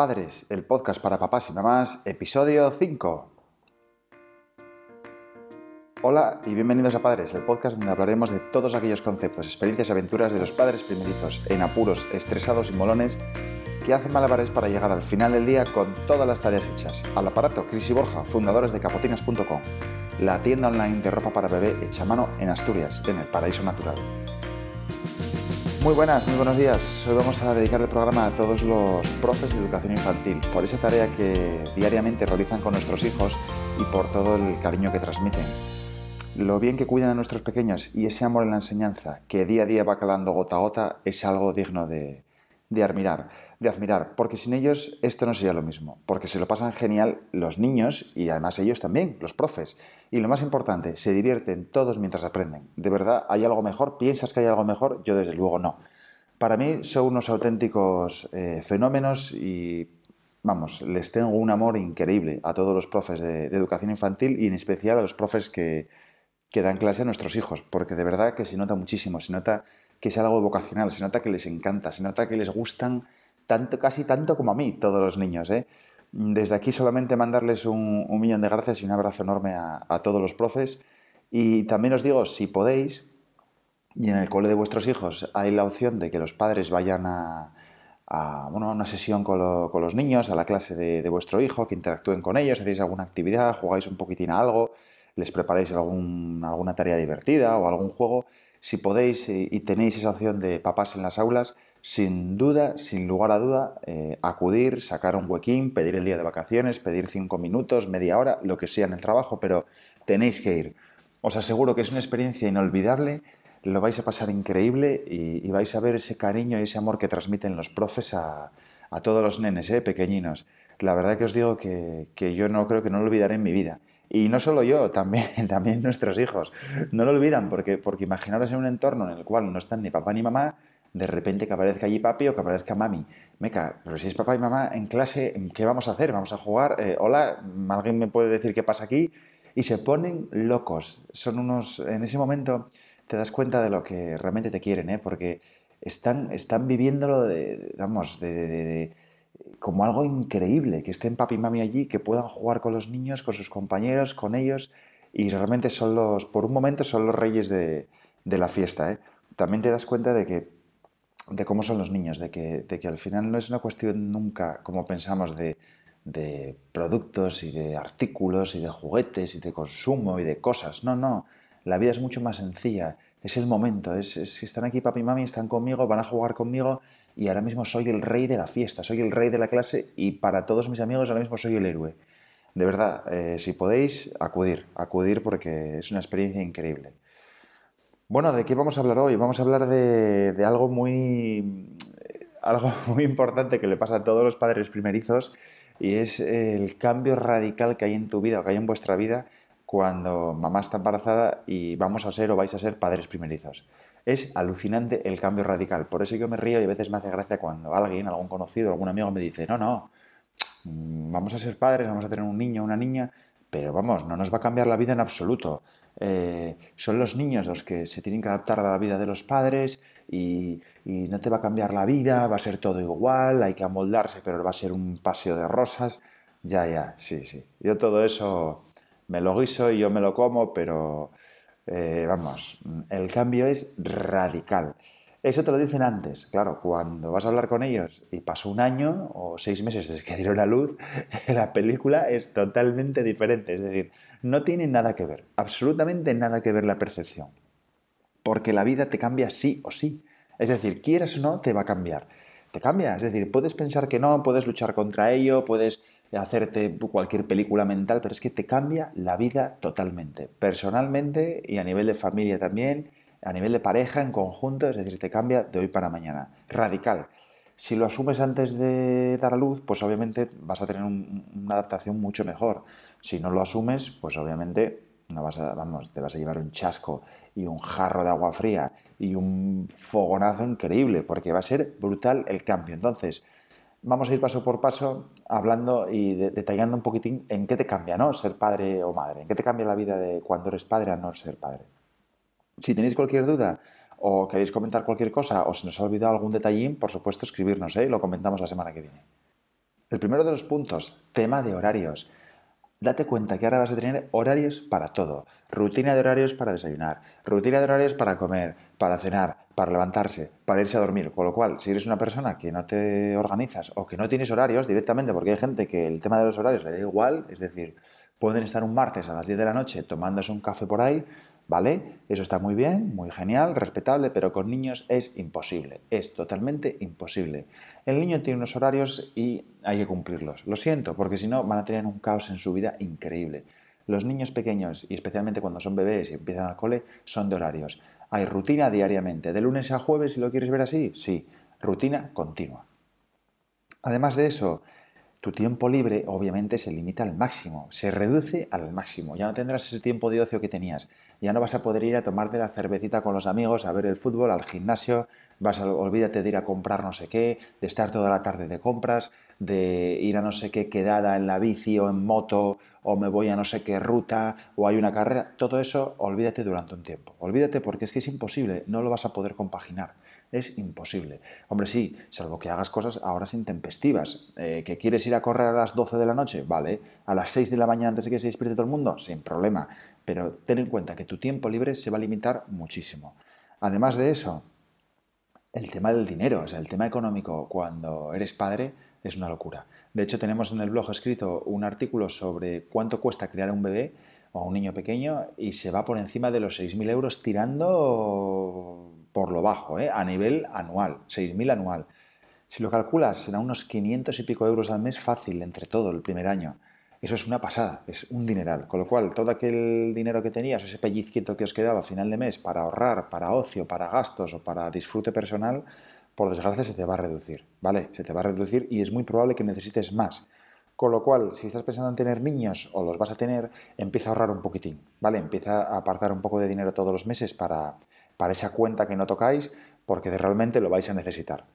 Padres, el podcast para papás y mamás, episodio 5. Hola y bienvenidos a Padres, el podcast donde hablaremos de todos aquellos conceptos, experiencias y aventuras de los padres primerizos, en apuros, estresados y molones, que hacen malabares para llegar al final del día con todas las tareas hechas. Al aparato, Cris y Borja, fundadores de capotinas.com, la tienda online de ropa para bebé hecha a mano en Asturias, en el paraíso natural. Muy buenas, muy buenos días. Hoy vamos a dedicar el programa a todos los profes de educación infantil, por esa tarea que diariamente realizan con nuestros hijos y por todo el cariño que transmiten. Lo bien que cuidan a nuestros pequeños y ese amor en la enseñanza que día a día va calando gota a gota es algo digno de, de admirar, de admirar, porque sin ellos esto no sería lo mismo, porque se lo pasan genial los niños y además ellos también, los profes. Y lo más importante, se divierten todos mientras aprenden. ¿De verdad hay algo mejor? ¿Piensas que hay algo mejor? Yo desde luego no. Para mí son unos auténticos eh, fenómenos y, vamos, les tengo un amor increíble a todos los profes de, educación infantil y en especial a los profes que, que dan clase a nuestros hijos, porque de verdad que se nota muchísimo, se nota que es algo vocacional, se nota que les encanta, se nota que les gustan tanto, casi tanto como a mí, todos los niños. ¿eh? Desde aquí solamente mandarles un, millón de gracias y un abrazo enorme a, todos los profes. Y también os digo, si podéis, y en el cole de vuestros hijos hay la opción de que los padres vayan a, una sesión con, los niños, a la clase de, vuestro hijo, que interactúen con ellos, hacéis alguna actividad, jugáis un poquitín a algo, les preparáis alguna tarea divertida o algún juego. Si podéis y tenéis esa opción de papás en las aulas, sin duda, sin lugar a duda, eh, acudir, sacar un huequín, pedir el día de vacaciones, pedir cinco minutos, media hora, lo que sea en el trabajo, pero tenéis que ir. Os aseguro que es una experiencia inolvidable, lo vais a pasar increíble y, vais a ver ese cariño y ese amor que transmiten los profes a, todos los nenes, eh, pequeñinos. La verdad que os digo que, yo no creo que no lo olvidaré en mi vida. Y no solo yo, también, también nuestros hijos. No lo olvidan porque, porque imaginaros en un entorno en el cual no están ni papá ni mamá, de repente que aparezca allí papi o que aparezca mami. Meca, pero si es papá y mamá en clase, ¿qué vamos a hacer? ¿Vamos a jugar? Eh, hola, ¿alguien me puede decir qué pasa aquí? Y se ponen locos. Son unos. En ese momento te das cuenta de lo que realmente te quieren, ¿eh? Porque están, están viviéndolo de, vamos, de, como algo increíble, que estén papi y mami allí, que puedan jugar con los niños, con sus compañeros, con ellos, y realmente son los, por un momento, son los reyes de, de la fiesta. ¿eh? También te das cuenta de que de cómo son los niños, de que, de que al final no es una cuestión nunca, como pensamos, de, de productos y de artículos y de juguetes y de consumo y de cosas. No, no. La vida es mucho más sencilla. Es el momento. Es, si están aquí papi y mami, están conmigo, van a jugar conmigo y ahora mismo soy el rey de la fiesta, soy el rey de la clase y para todos mis amigos ahora mismo soy el héroe. De verdad, eh, si podéis, acudir, acudir porque es una experiencia increíble. Bueno, ¿de qué vamos a hablar hoy? Vamos a hablar de, algo muy algo muy importante que le pasa a todos los padres primerizos y es el cambio radical que hay en tu vida o que hay en vuestra vida cuando mamá está embarazada y vamos a ser o vais a ser padres primerizos. Es alucinante el cambio radical. Por eso yo me río y a veces me hace gracia cuando alguien, algún conocido, algún amigo me dice, no, no, mm, vamos a ser padres, vamos a tener un niño una niña, pero vamos, no nos va a cambiar la vida en absoluto. Eh, son los niños los que se tienen que adaptar a la vida de los padres y, no te va a cambiar la vida, va a ser todo igual, hay que amoldarse, pero va a ser un paseo de rosas. Ya, ya, sí, sí. Yo todo eso me lo guiso y yo me lo como, pero eh, vamos, el cambio es radical. Eso te lo dicen antes, claro, cuando vas a hablar con ellos y pasó un año o seis meses desde que dieron la luz, la película es totalmente diferente. Es decir, no tiene nada que ver, absolutamente nada que ver la percepción. Porque la vida te cambia sí o sí. Es decir, quieras o no, te va a cambiar. Te cambia, es decir, puedes pensar que no, puedes luchar contra ello, puedes hacerte cualquier película mental, pero es que te cambia la vida totalmente, personalmente y a nivel de familia también a nivel de pareja, en conjunto, es decir, te cambia de hoy para mañana. Radical. Si lo asumes antes de dar a luz, pues obviamente vas a tener una adaptación mucho mejor. Si no lo asumes, pues obviamente no vas a, vamos, te vas a llevar un chasco y un jarro de agua fría y un fogonazo increíble, porque va a ser brutal el cambio. Entonces, vamos a ir paso por paso hablando y detallando un poquitín en qué te cambia, ¿no? Ser padre o madre, en qué te cambia la vida de cuando eres padre a no ser padre. Si tenéis cualquier duda o queréis comentar cualquier cosa o si nos ha olvidado algún detallín, por supuesto escribirnos ¿eh? y lo comentamos la semana que viene. El primero de los puntos, tema de horarios. Date cuenta que ahora vas a tener horarios para todo. Rutina de horarios para desayunar, rutina de horarios para comer, para cenar, para levantarse, para irse a dormir. Con lo cual, si eres una persona que no te organizas o que no tienes horarios directamente, porque hay gente que el tema de los horarios le da igual, es decir, pueden estar un martes a las 10 de la noche tomándose un café por ahí, ¿vale? Eso está muy bien, muy genial, respetable, pero con niños es imposible, es totalmente imposible. El niño tiene unos horarios y hay que cumplirlos. Lo siento, porque si no van a tener un caos en su vida increíble. Los niños pequeños, y especialmente cuando son bebés y empiezan al cole, son de horarios. Hay rutina diariamente. De lunes a jueves, si lo quieres ver así, sí. Rutina continua. Además de eso, tu tiempo libre obviamente se limita al máximo, se reduce al máximo. Ya no tendrás ese tiempo de ocio que tenías. Ya no vas a poder ir a tomarte la cervecita con los amigos, a ver el fútbol, al gimnasio. Vas a, olvídate de ir a comprar no sé qué, de estar toda la tarde de compras, de ir a no sé qué quedada en la bici o en moto, o me voy a no sé qué ruta, o hay una carrera. Todo eso, olvídate durante un tiempo. Olvídate porque es que es imposible, no lo vas a poder compaginar. Es imposible. Hombre, sí, salvo que hagas cosas ahora intempestivas. Eh, ¿Que quieres ir a correr a las 12 de la noche? Vale. ¿A las 6 de la mañana antes de que se despierte todo el mundo? Sin problema. Pero ten en cuenta que tu tiempo libre se va a limitar muchísimo. Además de eso, el tema del dinero, o sea, el tema económico cuando eres padre es una locura. De hecho, tenemos en el blog escrito un artículo sobre cuánto cuesta criar un bebé o un niño pequeño y se va por encima de los 6.000 euros tirando por lo bajo, ¿eh? a nivel anual, 6.000 anual. Si lo calculas, será unos 500 y pico euros al mes fácil entre todo el primer año. Eso es una pasada, es un dineral. Con lo cual, todo aquel dinero que tenías, ese pellizquito que os quedaba a final de mes para ahorrar, para ocio, para gastos o para disfrute personal, por desgracia se te va a reducir, ¿vale? Se te va a reducir y es muy probable que necesites más. Con lo cual, si estás pensando en tener niños o los vas a tener, empieza a ahorrar un poquitín, ¿vale? Empieza a apartar un poco de dinero todos los meses para, para esa cuenta que no tocáis, porque realmente lo vais a necesitar.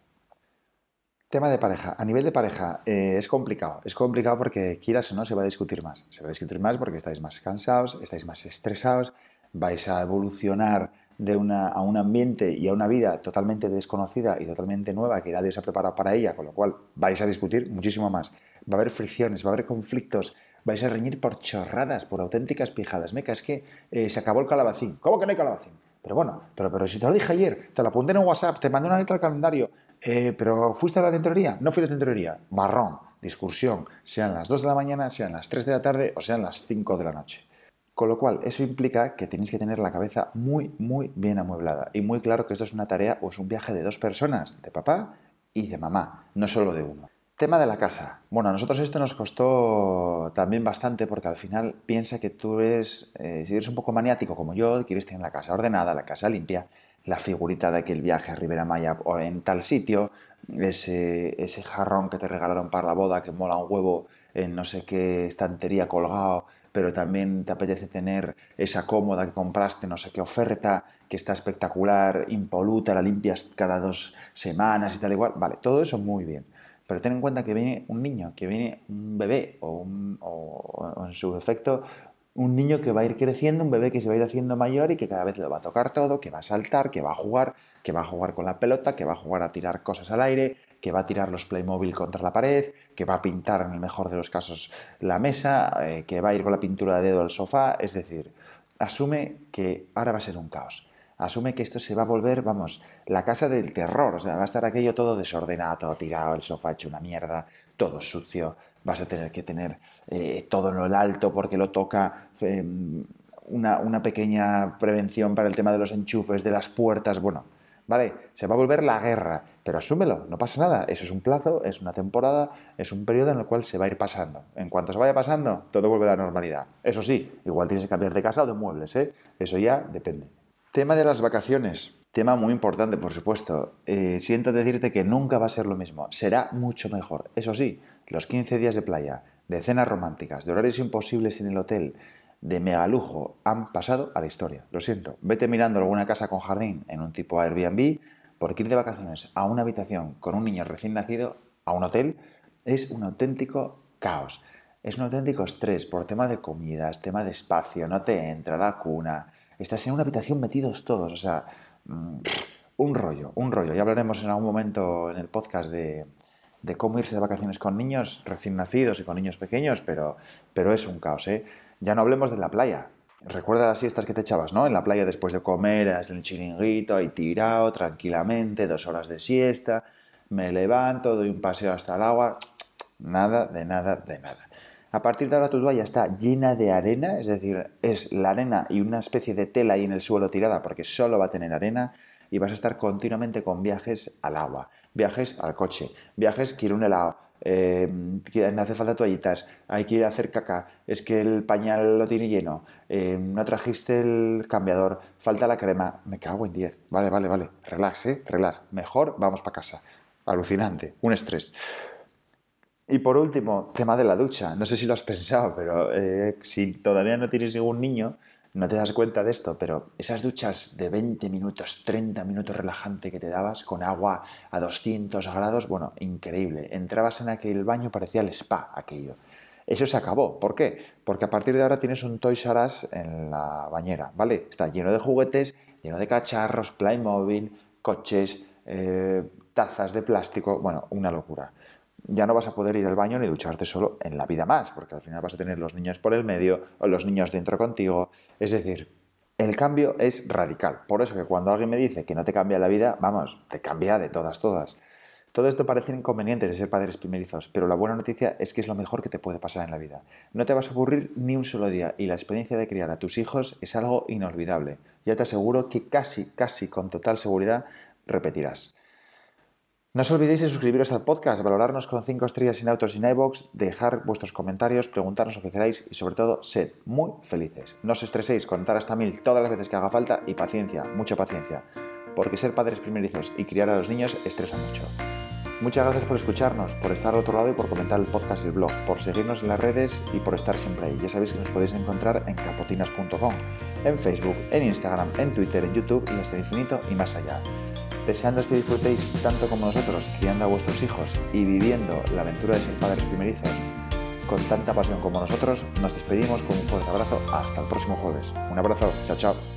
Tema de pareja. A nivel de pareja eh, es complicado. Es complicado porque quieras o no se va a discutir más. Se va a discutir más porque estáis más cansados, estáis más estresados, vais a evolucionar de una, a un ambiente y a una vida totalmente desconocida y totalmente nueva que nadie se ha preparado para ella, con lo cual vais a discutir muchísimo más. Va a haber fricciones, va a haber conflictos, vais a reñir por chorradas, por auténticas pijadas. Meca, es que eh, se acabó el calabacín. ¿Cómo que no hay calabacín? Pero bueno, pero, pero si te lo dije ayer, te lo apunté en WhatsApp, te mandé una letra al calendario, eh, pero ¿fuiste a la tintorería? No fui a la tintorería. Marrón, discusión, sean las 2 de la mañana, sean las 3 de la tarde o sean las 5 de la noche. Con lo cual, eso implica que tenéis que tener la cabeza muy, muy bien amueblada y muy claro que esto es una tarea o es un viaje de dos personas, de papá y de mamá, no solo de uno. Tema de la casa. Bueno, a nosotros esto nos costó también bastante porque al final piensa que tú eres, eh, si eres un poco maniático como yo, quieres tener la casa ordenada, la casa limpia, la figurita de aquel viaje a Ribera Maya o en tal sitio, ese, ese jarrón que te regalaron para la boda que mola un huevo en no sé qué estantería colgado, pero también te apetece tener esa cómoda que compraste, no sé qué oferta, que está espectacular, impoluta, la limpias cada dos semanas y tal igual. Vale, todo eso muy bien pero ten en cuenta que viene un niño, que viene un bebé o, en su defecto un niño que va a ir creciendo, un bebé que se va a ir haciendo mayor y que cada vez le va a tocar todo, que va a saltar, que va a jugar, que va a jugar con la pelota, que va a jugar a tirar cosas al aire, que va a tirar los Playmobil contra la pared, que va a pintar en el mejor de los casos la mesa, eh, que va a ir con la pintura de dedo al sofá, es decir, asume que ahora va a ser un caos asume que esto se va a volver, vamos, la casa del terror. O sea, va a estar aquello todo desordenado, todo tirado, el sofá hecho una mierda, todo sucio. Vas a tener que tener eh, todo en lo alto porque lo toca. Una, una, pequeña prevención para el tema de los enchufes, de las puertas. Bueno, vale, se va a volver la guerra, pero asúmelo, no pasa nada. Eso es un plazo, es una temporada, es un periodo en el cual se va a ir pasando. En cuanto se vaya pasando, todo vuelve a la normalidad. Eso sí, igual tienes que cambiar de casa o de muebles, ¿eh? Eso ya depende. Tema de las vacaciones. Tema muy importante, por supuesto. Eh, siento decirte que nunca va a ser lo mismo. Será mucho mejor. Eso sí, los 15 días de playa, de cenas románticas, de horarios imposibles en el hotel, de megalujo, han pasado a la historia. Lo siento. Vete mirando alguna casa con jardín en un tipo Airbnb, porque ir de vacaciones a una habitación con un niño recién nacido, a un hotel, es un auténtico caos. Es un auténtico estrés por tema de comidas, tema de espacio, no te entra la cuna, estás en una habitación metidos todos, o sea, mm, un rollo, un rollo. Ya hablaremos en algún momento en el podcast de, de cómo irse de vacaciones con niños recién nacidos y con niños pequeños, pero, pero es un caos, ¿eh? Ya no hablemos de la playa. Recuerda las siestas que te echabas, ¿no? En la playa después de comer, en el chiringuito, ahí tirado, tranquilamente, dos horas de siesta, me levanto, doy un paseo hasta el agua, nada, de nada, de nada. A partir de ahora tu toalla está llena de arena, es decir, es la arena y una especie de tela ahí en el suelo tirada porque solo va a tener arena y vas a estar continuamente con viajes al agua, viajes al coche, viajes quiero un helado, eh, me hace falta toallitas, hay que ir a hacer caca, es que el pañal lo tiene lleno, eh, no trajiste el cambiador, falta la crema, me cago en 10. Vale, vale, vale, relax, eh, relax, mejor vamos para casa. Alucinante, un estrés. Y por último, tema de la ducha. No sé si lo has pensado, pero eh, si todavía no tienes ningún niño, no te das cuenta de esto, pero esas duchas de 20 minutos, 30 minutos relajante que te dabas con agua a 200 grados, bueno, increíble. Entrabas en aquel baño, parecía el spa aquello. Eso se acabó. ¿Por qué? Porque a partir de ahora tienes un Toys R Us en la bañera, ¿vale? Está lleno de juguetes, lleno de cacharros, Playmobil, coches, eh, tazas de plástico, bueno, una locura ya no vas a poder ir al baño ni ducharte solo en la vida más, porque al final vas a tener los niños por el medio o los niños dentro contigo. Es decir, el cambio es radical. Por eso que cuando alguien me dice que no te cambia la vida, vamos, te cambia de todas, todas. Todo esto parece inconveniente de ser padres primerizos, pero la buena noticia es que es lo mejor que te puede pasar en la vida. No te vas a aburrir ni un solo día y la experiencia de criar a tus hijos es algo inolvidable. Ya te aseguro que casi, casi con total seguridad repetirás. No os olvidéis de suscribiros al podcast, valorarnos con 5 estrellas sin autos y en dejar vuestros comentarios, preguntarnos lo que queráis y sobre todo, sed muy felices. No os estreséis, contar hasta mil todas las veces que haga falta y paciencia, mucha paciencia, porque ser padres primerizos y criar a los niños estresa mucho. Muchas gracias por escucharnos, por estar al otro lado y por comentar el podcast y el blog, por seguirnos en las redes y por estar siempre ahí. Ya sabéis que nos podéis encontrar en capotinas.com, en Facebook, en Instagram, en Twitter, en YouTube y hasta infinito y más allá deseando que disfrutéis tanto como nosotros criando a vuestros hijos y viviendo la aventura de ser padres primerizos con tanta pasión como nosotros, nos despedimos con un fuerte abrazo hasta el próximo jueves. Un abrazo, chao chao.